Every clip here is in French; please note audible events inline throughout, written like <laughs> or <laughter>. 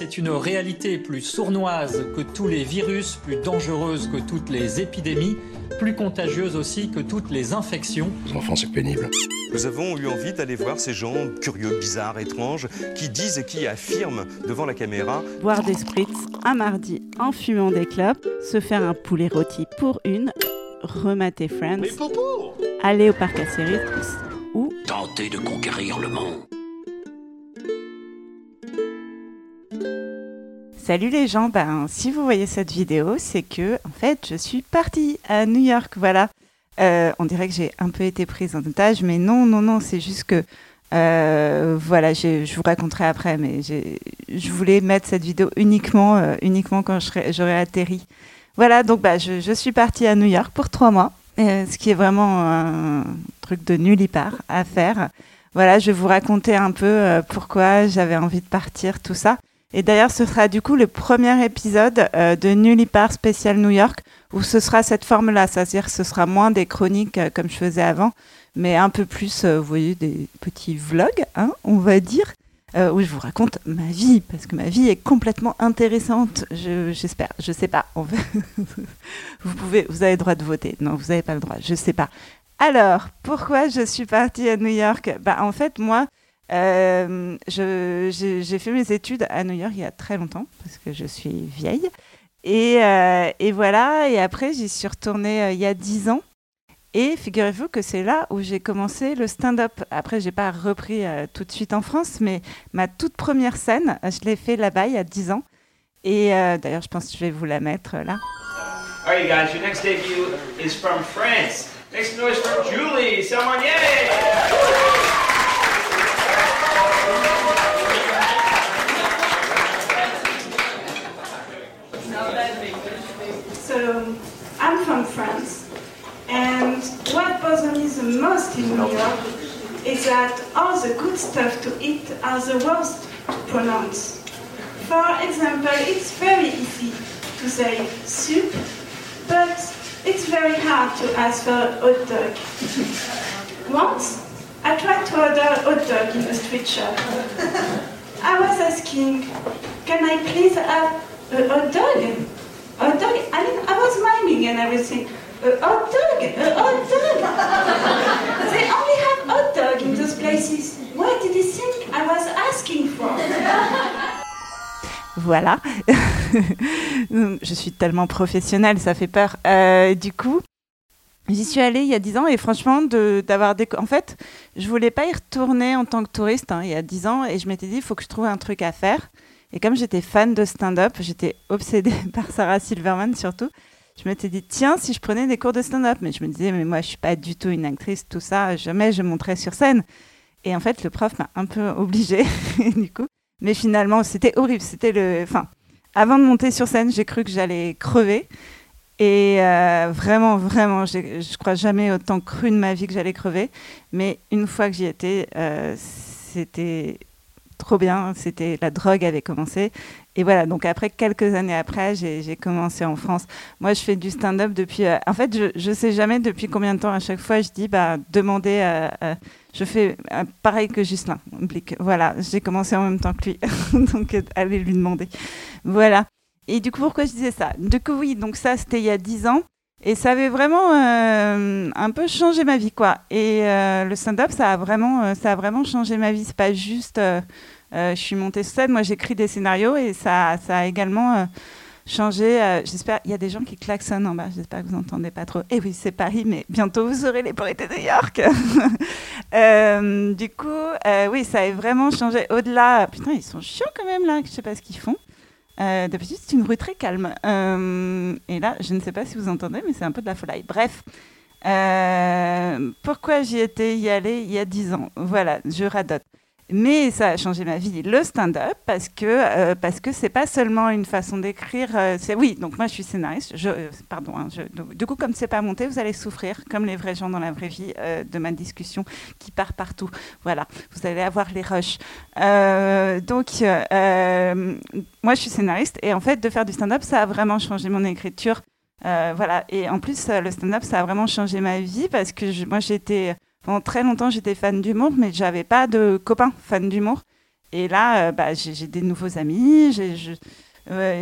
C'est une réalité plus sournoise que tous les virus, plus dangereuse que toutes les épidémies, plus contagieuse aussi que toutes les infections. Les enfants, c'est pénible. Nous avons eu envie d'aller voir ces gens curieux, bizarres, étranges, qui disent et qui affirment devant la caméra Boire des spritz un mardi en fumant des clopes, se faire un poulet rôti pour une, remater Friends, aller au parc à ou tenter de conquérir le monde. Salut les gens, ben, si vous voyez cette vidéo, c'est que en fait je suis partie à New York, voilà. Euh, on dirait que j'ai un peu été prise en otage, mais non, non, non, c'est juste que euh, voilà, je vous raconterai après, mais je voulais mettre cette vidéo uniquement, euh, uniquement quand j'aurai atterri. Voilà, donc bah, je, je, suis partie à New York pour trois mois, ce qui est vraiment un truc de nullipare à faire. Voilà, je vais vous raconter un peu pourquoi j'avais envie de partir, tout ça. Et d'ailleurs, ce sera du coup le premier épisode euh, de Nullipar spécial New York, où ce sera cette forme-là, c'est-à-dire ce sera moins des chroniques euh, comme je faisais avant, mais un peu plus, euh, vous voyez, des petits vlogs, hein, on va dire, où je vous raconte ma vie, parce que ma vie est complètement intéressante, j'espère, je, ne sais pas. <laughs> vous pouvez, vous avez le droit de voter. Non, vous n'avez pas le droit, je sais pas. Alors, pourquoi je suis partie à New York? Bah, en fait, moi, euh, j'ai fait mes études à New York il y a très longtemps, parce que je suis vieille. Et, euh, et voilà, et après, j'y suis retournée euh, il y a dix ans. Et figurez-vous que c'est là où j'ai commencé le stand-up. Après, j'ai pas repris tout de suite en France, mais ma toute première scène, je l'ai fait là-bas il y a dix ans. Et d'ailleurs, je pense que je vais vous la mettre là. All right, guys, your next debut is from France. Next noise from Julie Salmonier. So the good stuff to eat are the worst to pronounce. For example, it's very easy to say soup, but it's very hard to ask for a hot dog. Once, I tried to order a hot dog in a street shop. I was asking, can I please have a hot dog? Hot dog? I mean, I was miming and everything. A hot dog? A hot dog? Voilà. <laughs> Je suis tellement professionnelle, ça fait peur. Euh, du coup, J'y suis allée il y a 10 ans et franchement, d'avoir des... En fait, je voulais pas y retourner en tant que touriste hein, il y a 10 ans et je m'étais dit, il faut que je trouve un truc à faire. Et comme j'étais fan de stand-up, j'étais obsédée <laughs> par Sarah Silverman surtout, je m'étais dit, tiens, si je prenais des cours de stand-up. Mais je me disais, mais moi, je suis pas du tout une actrice, tout ça, jamais je monterais sur scène. Et en fait, le prof m'a un peu obligée, <laughs> du coup. Mais finalement, c'était horrible. C'était le... Enfin, avant de monter sur scène, j'ai cru que j'allais crever. Et euh, vraiment, vraiment, je crois jamais autant cru de ma vie que j'allais crever. Mais une fois que j'y étais, euh, c'était trop bien. C'était la drogue avait commencé. Et voilà. Donc après quelques années après, j'ai commencé en France. Moi, je fais du stand-up depuis. Euh, en fait, je ne sais jamais depuis combien de temps. À chaque fois, je dis, bah, demandez. à je fais pareil que Gislain Blic. Voilà, j'ai commencé en même temps que lui. <laughs> donc allez lui demander. Voilà. Et du coup, pourquoi je disais ça? Du coup, oui, donc ça, c'était il y a 10 ans. Et ça avait vraiment euh, un peu changé ma vie, quoi. Et euh, le stand-up, ça a vraiment, euh, ça a vraiment changé ma vie. C'est pas juste, je suis montée sur scène, moi j'écris des scénarios et ça, ça a également changé. j'espère, il y a des gens qui klaxonnent en bas. J'espère que vous n'entendez pas trop. Et eh oui, c'est Paris, mais bientôt vous aurez les poètes de New York. <laughs> du coup, oui, ça a vraiment changé. Au-delà, putain, ils sont chiants quand même là. Je sais pas ce qu'ils font. Euh, D'habitude, c'est une rue très calme. Euh, et là, je ne sais pas si vous entendez, mais c'est un peu de la folie. Bref, euh, pourquoi j'y étais y aller il y a 10 ans? Voilà, je radote. Mais ça a changé ma vie, le stand-up, parce que euh, parce que c'est pas seulement une façon d'écrire. Euh, oui, donc moi je suis scénariste. Je, euh, pardon. Hein, je, du coup, comme c'est pas monté, vous allez souffrir, comme les vrais gens dans la vraie vie, de ma discussion qui part partout. Voilà, vous allez avoir les rushs. donc moi je suis scénariste et en fait de faire du stand-up, ça a vraiment changé mon écriture. voilà, et en plus le stand-up, ça a vraiment changé ma vie parce que moi j'étais pendant très longtemps, j'étais fan d'humour, mais j'avais pas de copains fans d'humour. Et là, bah, j'ai des nouveaux amis, je, je,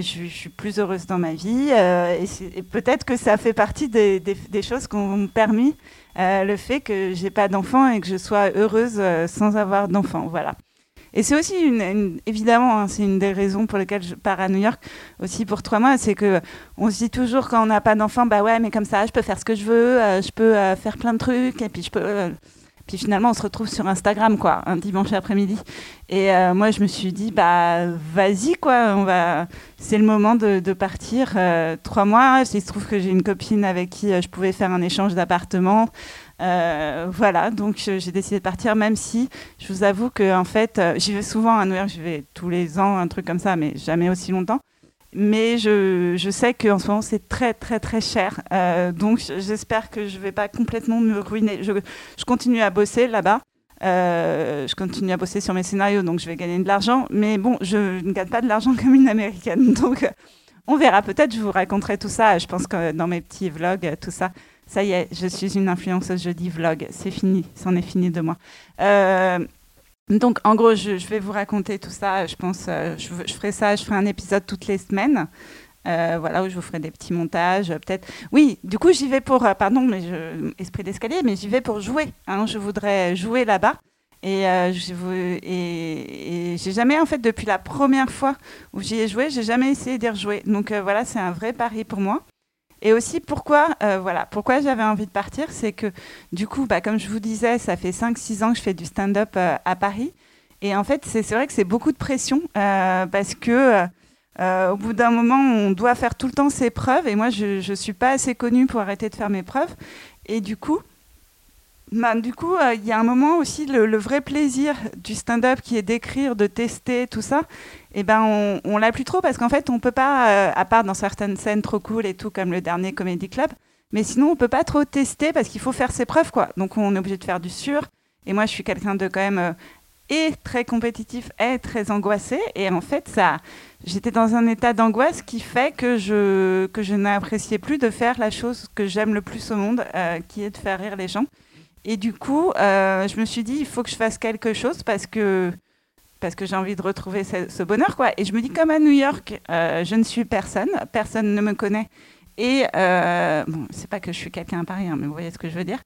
je, suis plus heureuse dans ma vie. et, peut-être que ça fait partie des, des, choses qui ont permis le fait que j'ai pas d'enfants et que je sois heureuse sans avoir d'enfants. Voilà. Et c'est aussi, évidemment, hein, c'est une des raisons pour lesquelles je pars à New York aussi pour trois mois. C'est que on se dit toujours quand on n'a pas d'enfant, bah ouais, mais comme ça, je peux faire ce que je veux, euh, je peux euh, faire plein de trucs, et puis je peux. Euh, puis finalement, on se retrouve sur Instagram, quoi, un dimanche après-midi. Et moi, je me suis dit, bah, vas-y, quoi, on va. C'est le moment de, de partir. trois mois. Il se trouve que j'ai une copine avec qui je pouvais faire un échange d'appartement. Euh, voilà, donc j'ai décidé de partir, même si je vous avoue que en fait, euh, j'y vais souvent à New York, j'y vais tous les ans, un truc comme ça, mais jamais aussi longtemps. Mais je, sais qu'en ce moment, c'est très, très, très cher. Euh, donc j'espère que je ne vais pas complètement me ruiner. Je continue à bosser là-bas. je continue à bosser sur mes scénarios, donc je vais gagner de l'argent. Mais bon, je ne gagne pas de l'argent <laughs> comme une américaine. Donc, on verra. Peut-être je vous raconterai tout ça. Je pense que dans mes petits vlogs, tout ça, ça y est, je suis une influenceuse, je dis vlog, c'est fini, c'en est fini de moi. Euh, donc, en gros, je, vais vous raconter tout ça. Je pense, euh, je, je, ferai ça, je ferai un épisode toutes les semaines. Euh, voilà, où je vous ferai des petits montages, peut-être. Oui, du coup, j'y vais pour, pardon, mais esprit d'escalier, mais j'y vais pour jouer. Hein, je voudrais jouer là-bas. Et, et j'ai jamais, en fait, depuis la première fois où j'y ai joué, j'ai jamais essayé d'y rejouer. Donc voilà, c'est un vrai pari pour moi. Et aussi, pourquoi, euh, voilà, pourquoi j'avais envie de partir, c'est que du coup, bah, comme je vous disais, ça fait 5-6 ans que je fais du stand-up euh, à Paris. Et en fait, c'est vrai que c'est beaucoup de pression euh, parce que au bout d'un moment, on doit faire tout le temps ses preuves. Et moi, je ne suis pas assez connue pour arrêter de faire mes preuves. Et du coup, bah, du coup, il y a un moment aussi, le, vrai plaisir du stand-up qui est d'écrire, de tester, tout ça eh ben on, on l'a plus trop parce qu'en fait on peut pas, euh, à part dans certaines scènes trop cool et tout comme le dernier Comedy Club, mais sinon on peut pas trop tester parce qu'il faut faire ses preuves quoi. Donc on est obligé de faire du sûr. Et moi je suis quelqu'un de quand même euh, et très compétitif et très angoissé et en fait ça, j'étais dans un état d'angoisse qui fait que je que je n'appréciais plus de faire la chose que j'aime le plus au monde, euh, qui est de faire rire les gens. Et du coup, je me suis dit, il faut que je fasse quelque chose parce que parce que j'ai envie de retrouver ce, bonheur, quoi. Et je me dis, comme à New York, euh, je ne suis personne, personne ne me connaît. Et euh, bon, c'est pas que je suis quelqu'un à Paris, hein, mais vous voyez ce que je veux dire.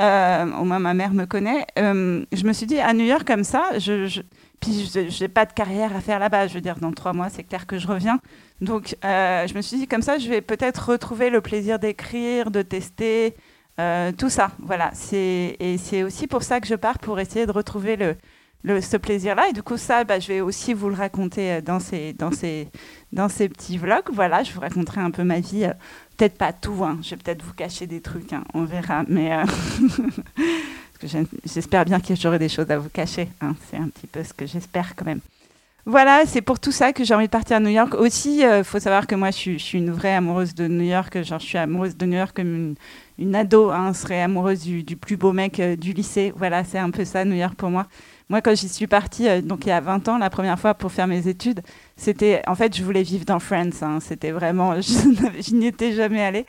Euh, au moins, ma mère me connaît. Euh, je me suis dit, à New York, comme ça, je puis je n'ai pas de carrière à faire là-bas. Je veux dire, dans trois mois, c'est clair que je reviens. Donc, je me suis dit, comme ça, je vais peut-être retrouver le plaisir d'écrire, de tester, tout ça. Voilà. Et c'est aussi pour ça que je pars, pour essayer de retrouver le, ce plaisir-là. Et du coup, ça, bah, je vais aussi vous le raconter euh, dans ces, dans ces, dans ces petits vlogs. Voilà, je vous raconterai un peu ma vie. Euh, peut-être pas tout, hein. je vais peut-être vous cacher des trucs, hein. on verra. Mais euh, <laughs> j'espère bien que j'aurai des choses à vous cacher. Hein. C'est un petit peu ce que j'espère quand même. Voilà, c'est pour tout ça que j'ai envie de partir à New York. Aussi, il faut savoir que moi, je suis, une vraie amoureuse de New York. Genre, je suis amoureuse de New York comme une, ado hein, serait amoureuse du, plus beau mec du lycée. Voilà, c'est un peu ça, New York pour moi. Moi, quand j'y suis partie, euh, donc il y a 20 ans, la première fois pour faire mes études, c'était, en fait, je voulais vivre dans Friends. Hein. c'était vraiment, <laughs> je, n'y étais jamais allée.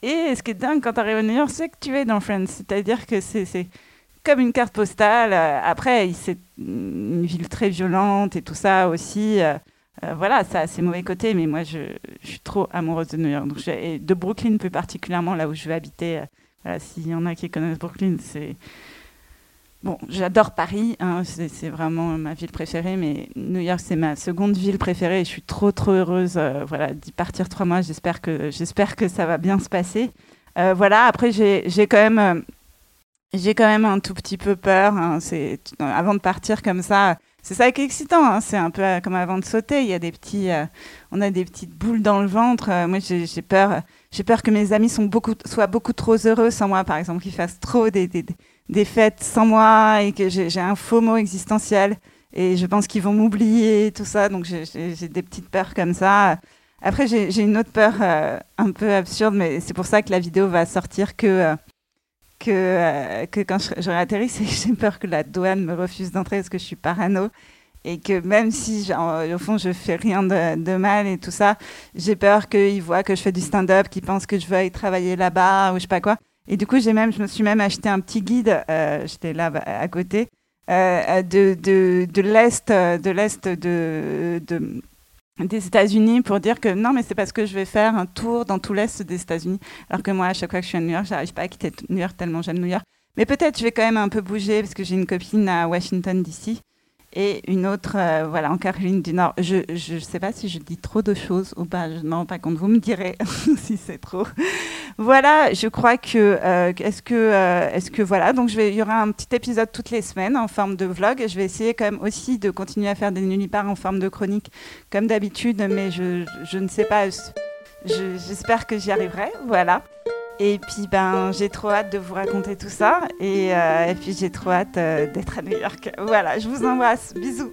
Et ce qui est dingue quand tu arrives à New York, c'est que tu es dans Friends. C'est-à-dire que c'est comme une carte postale. Euh, après, c'est une ville très violente et tout ça aussi. Euh, voilà, ça a ses mauvais côtés, mais moi, je, suis trop amoureuse de New York. Et de Brooklyn plus particulièrement, là où je vais habiter. s'il y en a qui connaissent Brooklyn, c'est Bon, j'adore Paris, hein, c'est vraiment ma ville préférée, mais New York, c'est ma seconde ville préférée et je suis trop, trop heureuse euh, voilà, d'y partir trois mois. J'espère que, que ça va bien se passer. Euh, voilà, après, j'ai quand même... Euh, j'ai quand même un tout petit peu peur. Hein, c'est avant de partir comme ça, c'est ça qui est excitant. Hein, c'est un peu comme avant de sauter. Il y a des petits, on a des petites boules dans le ventre. moi, j'ai peur. J'ai peur que mes amis sont beaucoup, soient beaucoup trop heureux sans moi, par exemple, qu'ils fassent trop des, des, des fêtes sans moi et que j'ai un faux mot existentiel et je pense qu'ils vont m'oublier, tout ça. Donc j'ai des petites peurs comme ça. Après, j'ai une autre peur euh, un peu absurde, mais c'est pour ça que la vidéo va sortir que, euh, que, euh, que quand j'aurai atterri, c'est que j'ai peur que la douane me refuse d'entrer parce que je suis parano. Et que même si, genre, au fond, je fais rien de, mal et tout ça, j'ai peur qu'ils voient que je fais du stand-up, qu'ils pensent que je veux travailler là-bas ou je sais pas quoi. Et du coup, j'ai même, je me suis même acheté un petit guide, euh, j'étais là à côté, euh, de, l'Est de, de, de des États-Unis pour dire que non, mais c'est parce que je vais faire un tour dans tout l'Est des États-Unis. Alors que moi, à chaque fois que je suis à New York, j'arrive pas à quitter New York tellement j'aime New York. Mais peut-être je vais quand même un peu bouger parce que j'ai une copine à Washington, D.C et une autre euh, voilà, en Caroline du Nord. Je ne sais pas si je dis trop de choses ou pas, je rends pas compte, vous me direz <laughs> si c'est trop. Voilà, je crois que, euh, est-ce que, euh, est-ce que voilà, donc il y aura un petit épisode toutes les semaines en forme de vlog. Je vais essayer quand même aussi de continuer à faire des nullipares en forme de chronique comme d'habitude, mais je, je ne sais pas, j'espère que j'y arriverai, voilà. Et puis ben j'ai trop hâte de vous raconter tout ça et, euh, puis j'ai trop hâte euh, d'être à New York. Voilà, je vous embrasse. Bisous.